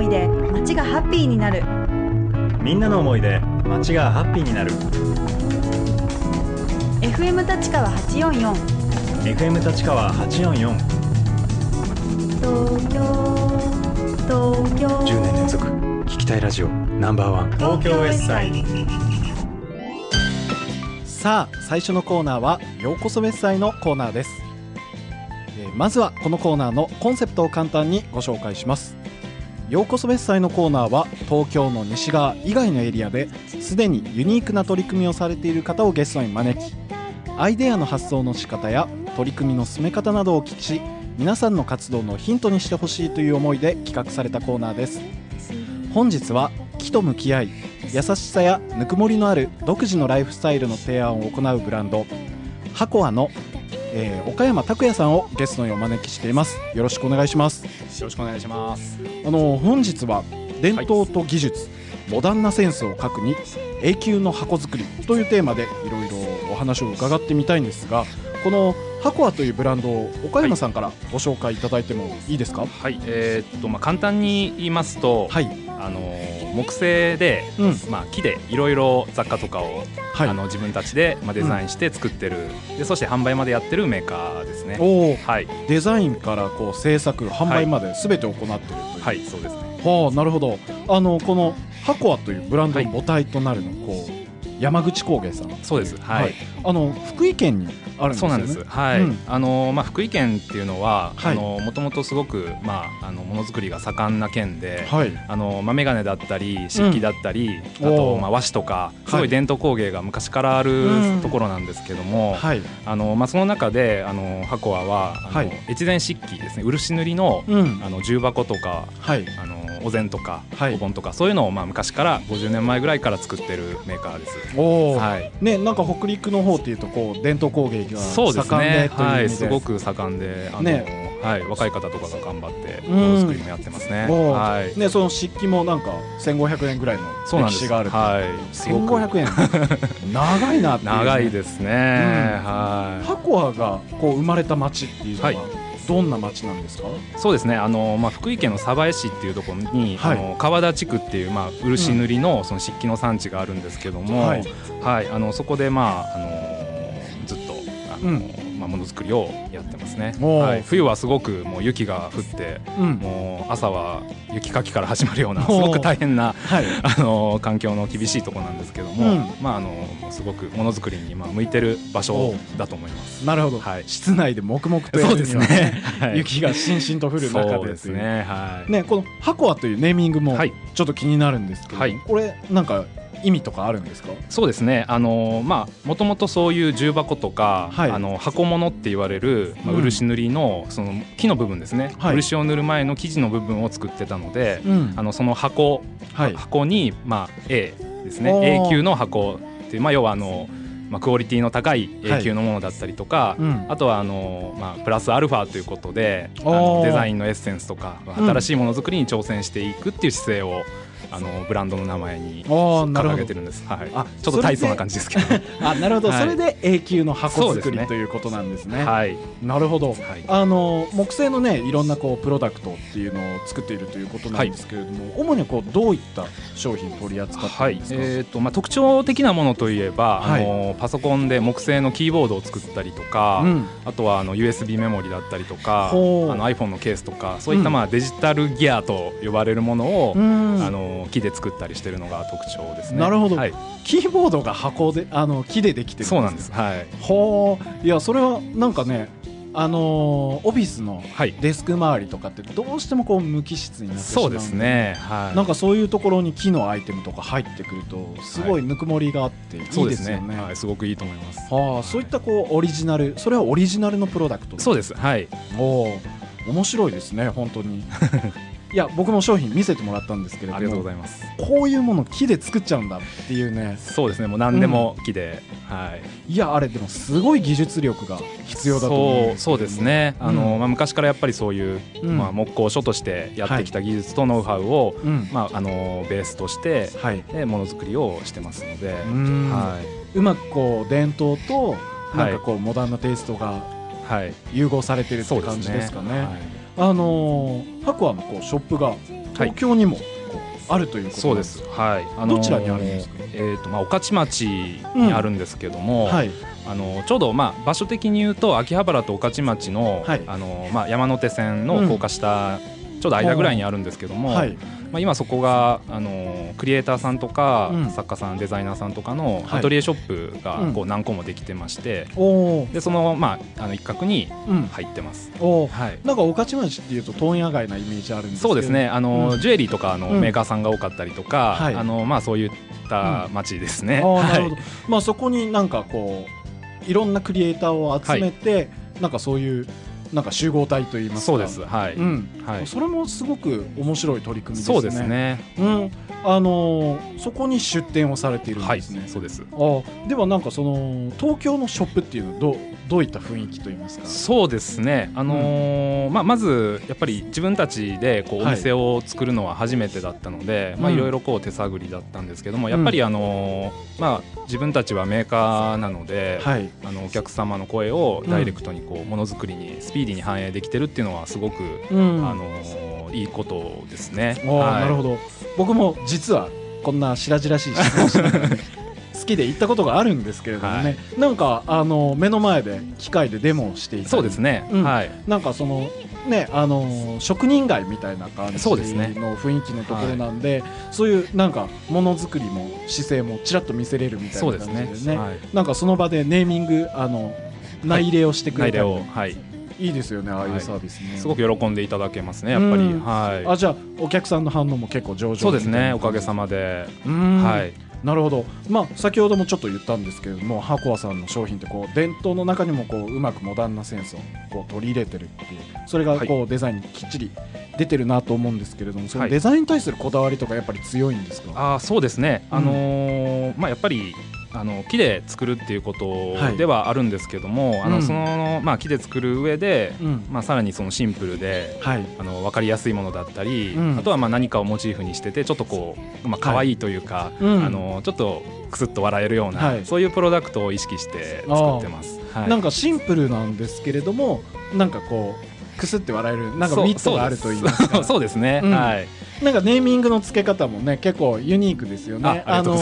思いで街がハッピーになる。みんなの思いで街がハッピーになる。FM 立川844 FM 立川844東京東京。10年連続。聞きたいラジオナンバーワン。東京 S サイ。さあ最初のコーナーは「ようこそ別祭」のコーナーです、えーまずはこのコーナーのコンセプトを簡単にご紹介しますようこそ別祭のコーナーは東京の西側以外のエリアですでにユニークな取り組みをされている方をゲストに招きアイデアの発想の仕方や取り組みの進め方などを聞きし皆さんの活動のヒントにしてほしいという思いで企画されたコーナーです。本日は木と向き合い優しさやぬくもりのある独自のライフスタイルの提案を行うブランドハコアの、えー岡山拓也さんをゲストにお招きしています。よろしくお願いします。よろしくお願いします。あの本日は伝統と技術、モダンなセンスを核に永久の箱作りというテーマでいろいろお話を伺ってみたいんですがこのハコアというブランドを岡山さんからご紹介いただいてもいいですか？はい、えーっとまあ簡単に言いますと、はい、あのー木製で、うん。まあ木でいろいろ雑貨とかを、はい。あの自分たちでまあデザインして作ってる、でそして販売までやってるメーカーですね。はい。デザインからこう制作販売まで全て行ってるという、はいそうですね。はあなるほど。あのこのハコアというブランドの母体となるの、こう山口工芸さん。そうです。はい。はい。あの福井県にあるんですよね。そうなんです。はい。うん。あのまあ福井県っていうのは、はい。あのもともとすごくまああのものづくりが盛んな県で。はい。あの豆金だったり漆器だったり、あおとー。まあ和紙とかすはい。ごい伝統工芸が昔からあうん。るところなんですけども、はい。あのまあ、その中であのハコアはあの、はい。越前漆器ですね。漆塗りのうん。あの重箱とかはい。あのお膳とか、はいお盆とかそういうのをまあ昔から50年前ぐらいから作ってるメーカーです。おお、はいねなんか北陸の方っていうとこう伝統工芸がそうです盛んでね。という意味で、はい、すごく盛んで、あの、ねはい、若い方とかが頑張ってうんものづくりもやってますね。はい。ねその漆器もなんか1500円ぐらいのそうなんです。歴史があるはい。すごく1500円長いなっていう、ね、長いですね。はい。ハコアがこう生まれた町っていうのは、はいどんな町なんですか？そうですね。あの、まあ、福井県の鯖江市っていうところに、はい。あの川田地区っていう、まあ、漆塗りのその漆器の産地があるんですけども、ははいい。あのそこで、まあ、あのずっとあの、うんまあ、ものづくりをやってますね、はい、冬はすごくもう雪が降ってうん。もう朝は雪かきから始まるようなすごく大変なはい。あの環境の厳しいところなんですけども、うん。まあ、あのすごくものづくりにまあ向いてる場所だと思います。なるほど、はい。室内で黙々とやるには、はい。雪がしんしんと降る中でそうですね。はい。ねこのハコアというネーミングもはい。ちょっと気になるんですけど、はい。これなんか意味とかあるんですか？そうですね。あのまあもともとそういう重箱とか、はい。あの箱物って言われる、まあ、うん。漆塗りのその木の部分ですね。はい。漆を塗る前の生地の部分を作ってたので、うん。あのその箱、はい。箱にまあ A ですね。A 級の箱っていうまあ要はあのまあクオリティの高い A 級のものだったりとか。うん。あとはあの、まあ、プラスアルファということでデザインのエッセンスとかうん。新しいものづくりに挑戦していくっていう姿勢をあのブランドの名前に掲げてるんです。はい。あちょっと大層な感じですけど。あなるほど、はい。それで永久の箱作りね。ということなんですね。はい。なるほど。はい。あの木製のねいろんなこうプロダクトっていうのを作っているということなんですけれども、主にこうどういった商品取り扱ってはいるんですか、えーとまあ、特徴的なものといえば、はい。あのパソコンで木製のキーボードを作ったりとか、うん。あとはあの USB メモリだったりとかあほう。の iPhone のケースとかそういったうん。まあデジタルギアと呼ばれるものを、うん。あの木で作ったりしてるのが特徴ですね。なるほどはい、キーボードが箱であの木でできてるそうなんです。はい。ほういやそれはなんかねあのーオフィスのはい。デスク周りとかってどうしてもこう無機質になってしまうそうですね。はい。なんかそういうところに木のアイテムとか入ってくるとすごいぬくもりがあっていいそうですよね。はい。すごくいいと思います。はあ、そういったこうオリジナルそれはオリジナルのプロダクトそうです。はい。おお面白いですね本当に いや僕も商品見せてもらったんですけれどもありがとうございます。こういうもの木で作っちゃうんだっていうね。そうですね。もう何でも木で、はい。いやあれでもすごい技術力が必要だと思うんそうそうですね。あの、うんまあ昔からやっぱりそういう、うん。まあ木工所としてやってきた技術とノウハウを、うん。まああのベースとしてはい。でものづくりをしてますので、うん。はうまくこう伝統となんはいかこうモダンなテイストがいはい。融合されてるって感じですかね。はいあのー、ハコアのこうショップが東京にもこうあるということそうです。はい、あどちらにあるんですか？えーとまあ、御徒町にあるんですけども、はい。あのちょうど、まあ、場所的に言うと秋葉原と御徒町の,、はい。あのまあ、山手線の高架下、ちょうど間ぐらいにあるんですけども、はい。まあ、今そこがあのクリエイターさんとか、うん。作家さんデザイナーさんとかのはい。アトリエショップがうん。こう何個もできてまして、でその,、まあ、あの一角にうん。入ってます。おー。はい。なんか御徒町っていうと問屋街なイメージあるんですけど。そうですね。あの、うん。ジュエリーとかのうん。メーカーさんが多かったりとか、はい。あのまあ、そういった街ですね。まあそこになんかこういろんなクリエイターを集めて、なんかそういうなんか集合体といいますか。そうです、はい。うん、はい、それもすごく面白い取り組みですね。そうですね。うん。あのーそこに出店をされているんはい、ですね、そうです。あー。ではなんかその東京のショップっていうのはどうどういった雰囲気といいますか？そうですね、あのーまあ、まずやっぱり自分たちでこうおはい。店を作るのは初めてだったので、まあ、うん。いろいろこう手探りだったんですけども、やっぱり、あのーまあ、自分たちはメーカーなので、はい。あのお客様の声をダイレクトにこうものづくりにスピーディーに反映できてるっていうのはすごく、うん。あのーいいことですね。はい。なるほど。僕も実はこんな白々しい質問をし好きで行ったことがあるんですけれどもね、はい。なんかあの目の前で機械でデモをしていたりそうですね、うん。はい。なんかそのねあの職人街みたいな感じの雰囲気のところなんでそういうなんかものづくりも姿勢もちらっと見せれるみたいな感じでねすね。はい。なんかその場でネーミングあの内入れをしてくれたり、はい、い。いですよねああいうはい。サービスね、すごく喜んでいただけますね、やっぱり。うん。はい。あじゃあお客さんの反応も結構上々そうですね、おかげまさまで。うん。はい、なるほど、まあ、先ほどもちょっと言ったんですけれどもハコアさんの商品ってこう伝統の中にもこううまくモダンなセンスをこう取り入れてるっていうそれがこうデザインにきっちり出てるなと思うんですけれどもそのはい。デザインに対するこだわりとかやっぱり強いんですか、あーそうですね、うんあのーまあ、やっぱりあの木で作るっていうことはいではあるんですけども、あうん。のそのまあ、木で作る上で、うん。まあ、さらにそのシンプルではい。あの分かりやすいものだったり、うん。あとはまあ何かをモチーフにしててちょっとこう、まあ可愛いというか、うん。あのちょっとくすっと笑えるような、はい。そういうプロダクトを意識して作ってます。はい。なんかシンプルなんですけれどもなんかこうくすって笑えるなんかミットがあると言いますか。そうですね、うん。はいなんかネーミングの付け方もね結構ユニークですよね。あの。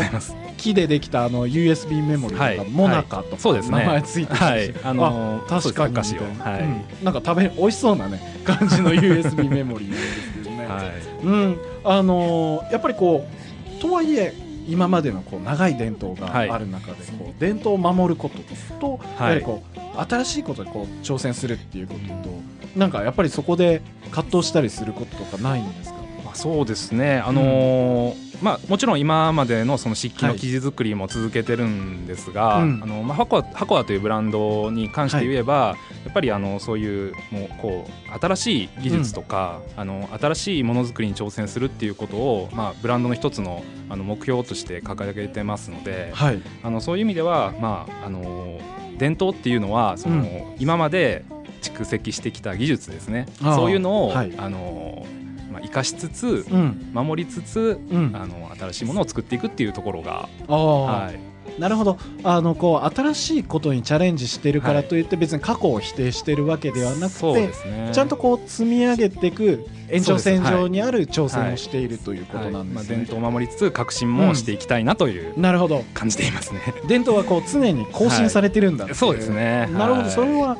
木でできたあの USB メモリーとか、はいモナカとか、名前ついてたりし。て、はい。あのー確かにみたいな。はい。うん。なんか食べ美味しそうなね感じの USB メモリーなんですけどね、はい。うん。あのーやっぱりこうとはいえ今までのこう長い伝統がはい。ある中でこう伝統を守ることと、はい。やはりこう新しいことでこう挑戦するっていうこととなんかやっぱりそこで葛藤したりすることとかないんですか？まあ、そうですね、あのーまあ、もちろん今までのその漆器の生地作りも続けてるんですが、うん。あのまあ、ハコアハコアというブランドに関して言えば、やっぱりあのそういうもうこう新しい技術とか、あの新しいものづくりに挑戦するっていうことを、まあ、ブランドの一つのあの目標として掲げてますので、はい。あのそういう意味では、まああの伝統っていうのはその、うん。今まで蓄積してきた技術ですね。そういうのを、はい。あのまあ、生かしつつうん。守りつつうん。あの新しいものを作っていくっていうところが、ああ、はい、なるほど。あのこう新しいことにチャレンジしてるからはいといって別に過去を否定してるわけではなくて、ですね。ちゃんとこう積み上げていく延長線上にある挑戦をしているということなんまあ、です。ね。伝統を守りつつ革新もしていきたいなというなるほど。感じていますね。伝統はこう常に更新されてるんだそうですね。なるほど、はいそれは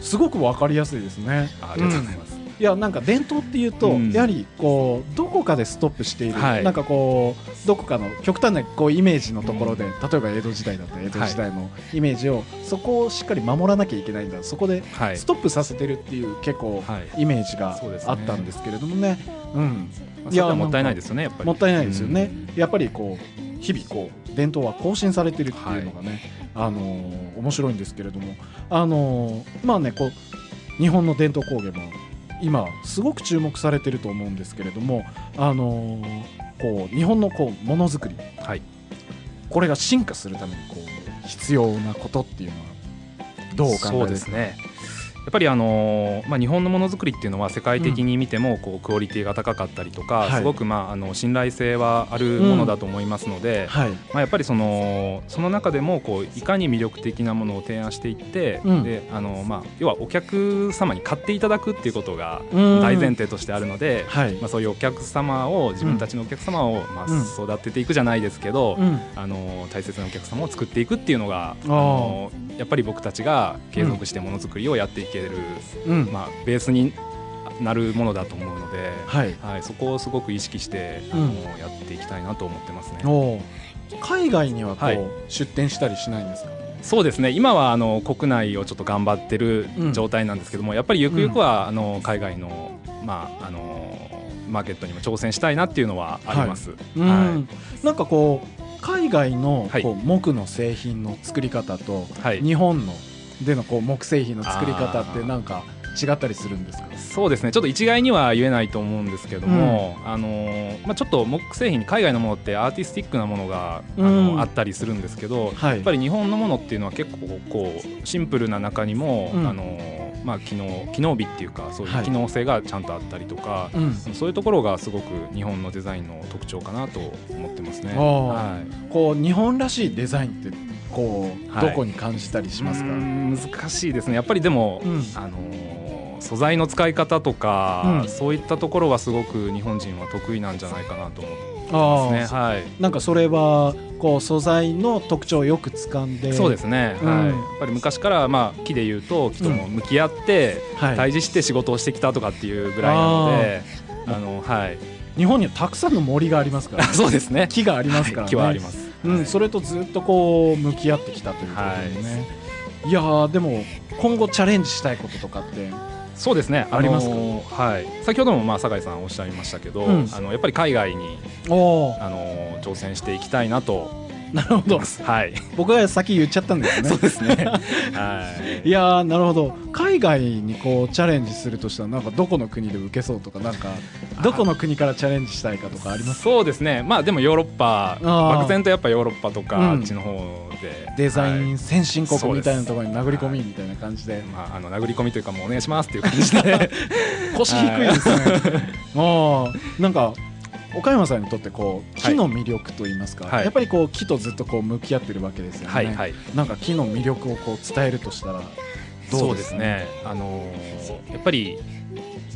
すごくわかりやすいですね。ありがとうございます。いやなんか伝統っていうと、うん。やはりこうどこかでストップしている、はい。なんかこうどこかの極端なこうイメージのところで、例えば江戸時代だったら江戸時代のイメージを、そこをしっかり守らなきゃいけないんだ。そこではい。ストップさせてるっていう結構はい。イメージがあったんですけれどもね。うん。まあ、それはもったいないですよねやっぱり。もったいないですよね、やっぱりこう日々こう伝統は更新されてるっていうのがね、あのー面白いんですけれども、あのーまあねこう日本の伝統工芸も今すごく注目されてると思うんですけれども、あのーこう日本のこうものづくり。はい。これが進化するためにこう必要なことっていうのはどうお考えそうですすねっぱりあのーまあ、日本のものづくりっていうのは世界的に見てもこうクオリティが高かったりとか、はい。すごくまああの信頼性はあるものだと思いますので、はい。まあ、やっぱりそのその中でもこういかに魅力的なものを提案していって、うん。であのまあ、要はお客様に買っていただくっていうことがうん。大前提としてあるので、はい。まあ、そういうお客様を自分たちのお客様をまあうん。育てていくじゃないですけど、うん。あの大切なお客様を作っていくっていうのがあー。のやっぱり僕たちが継続してものづくりをやっていける、うん。まあ、ベースになるものだと思うので、はい。はい、そこをすごく意識して、あうん。のやっていきたいなと思ってますね。海外にはこう、はい。出店したりしないんですか？そうですね。今はあの国内をちょっと頑張ってるうん。状態なんですけども、やっぱりゆくゆくは、あの海外の,、まあ、あのマーケットにも挑戦したいなっていうのはあります。うん。はなんかこう海外のはい。こう木の製品の作り方と、いはい。日本のでのこう木製品の作り方ってなんか違ったりするんですか？そうですね。ちょっと一概には言えないと思うんですけども、あのまあ、ちょっと木製品に海外のものってアーティスティックなものがあの、うん。あったりするんですけど、はい。やっぱり日本のものっていうのは結構こうシンプルな中にも、うん。あのまあ、機能機能美っていうかそういはい。う機能性がちゃんとあったりとか、うん。そういうところがすごく日本のデザインの特徴かなと思ってますね。はいこう日本らしいデザインってこう、はい。どこに感じたりしますか？難しいですね。やっぱりでも、うん。あのー素材の使い方とか、うん。そういったところはすごく日本人は得意なんじゃないかなと思いあますね。はい。なんかそれはこう素材の特徴をよく掴んで。そうですね、うん。はい、やっぱり昔から、まあ、木でいうと木とも向き合って、はい。対峙して仕事をしてきたとかっていうぐらいなのであの、はい、日本にはたくさんの森がありますから、そうですね。木がありますからね、はい。木はあります、うん、それとずっとこう向き合ってきたということでね、い、やーでも今後チャレンジしたいこととかって。そうですねありますはい、先ほどもまあ酒井さんおっしゃいましたけど、うん。あのやっぱり海外にあの挑戦していきたいなとなるほど。はい。僕が先言っちゃったんですね。そうですね。はい。いやーなるほど。海外にこうチャレンジするとしたらなんかどこの国で受けそうとかなんかどこの国からチャレンジしたいかとかありますそうですね。まあでもヨーロッパ。漠然とやっぱヨーロッパとか、うん。あっちの方で。デザイはいン先進国みたいなところに殴り込みみたいな感じで。まあ、あの殴り込みというかもうお願いしますっていう感じで。腰低いですね。ああなんか岡山さんにとってこう木の魅力と言いますか、はい。やっぱりこう木とずっとこう向き合ってるわけですよね、はいはい。なんか木の魅力をこう伝えるとしたらどそううですすね、あのーやっぱり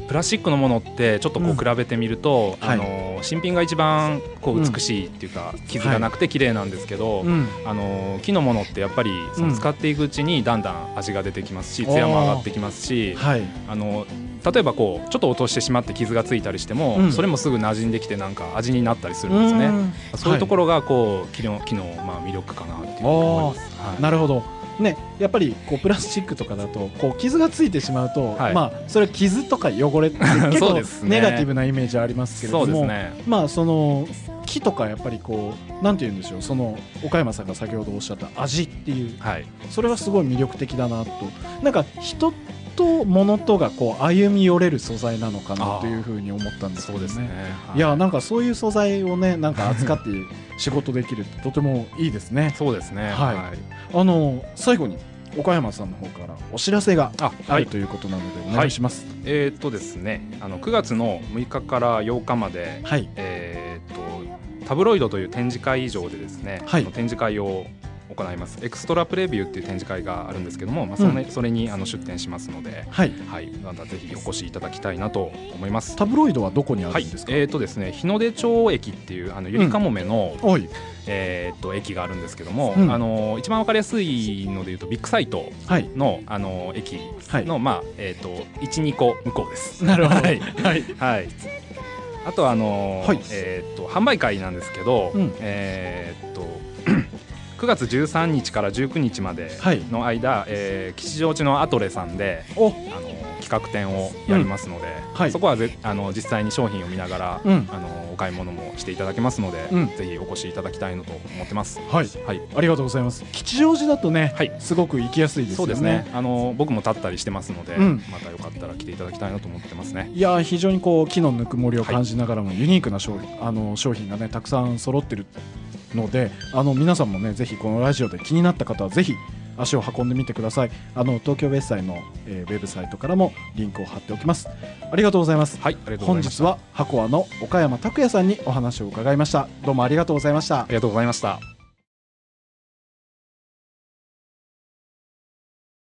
プラスチックのものってちょっとこうんう比べてみると、はい。あのー新品が一番こううん美しいっていうか、傷がなくて綺麗なんですけど、うんあのー木のものってやっぱりそうん。の使っていくうちにだんだん味が出てきますし艶も上がってきますし、はい。あの例えばこうちょっと落としてしまって傷がついたりしても、うんそれもすぐ馴染んできてなんか味になったりするんですね。うんそういうところがこう木の木のまあ魅力かなっていう思います。はいなるほどね、やっぱりこうプラスチックとかだとこう傷がついてしまうと、はいまあそれ傷とか汚れって結構 ネガティブなイメージありますけれども、ね。まあその木とかやっぱりこうなんて言うんでしょうその岡山さんが先ほどおっしゃった味っていうはい。それはすごい魅力的だなとなんか人と物とがこう歩み寄れる素材なのかなというふうに思ったんですけどね。そうですね。い。やなんかそういう素材をねなんか扱って仕事できるってとてもいいですね。そうですね。はい。あの最後に岡山さんの方からお知らせがあ、あはい。るということなのでお願いします。えーっとですね、あの9月の6日から8日まで、はい。えーっとタブロイドという展示会場でですね、はい。展示会を行います。エクストラプレビューっていう展示会があるんですけども、まあそれ,、それにあの出展しますので、はい。はい、またぜひお越しいただきたいなと思います。タブロイドはどこにあはいるんです、か、えーっとですね、日の出町駅っていうあのゆりかもめの、おい。えーっと駅があるんですけども、うん。あの一番わかりやすいのでいうとビッグサイトはい。のあの駅はい。の、まあえー、と12個向こうです。なるほど。はい。はい。はい、あとはあのーはい。えー、と販売会なんですけど、うん。えー、と9月13日から19日まではい。の間、えー吉祥寺のアトレさんでお。あの企画展をやりますので、はい。そこはぜあの実際に商品を見ながら、うん。あのお買い物もしていただけますので、うん。ぜひお越しいただきたいなと思ってます。はい。はい。ありがとうございます。吉祥寺だとね、はい。すごく行きやすいですよね。そうですね。あの僕も立ったりしてますので、うん。またよかったら来ていただきたいなと思ってますね。いやー非常にこう木のぬくもりを感じながらもユニークな商品,、あの商品がねたくさん揃ってるのであの皆さんもねぜひこのラジオで気になった方はぜひ足を運んでみてください。あの東京ベッサイの、えーウェブサイトからもリンクを貼っておきます。ありがとうございます。はい本日は箱和の岡山拓也さんにお話を伺いました。どうもありがとうございました。ありがとうございました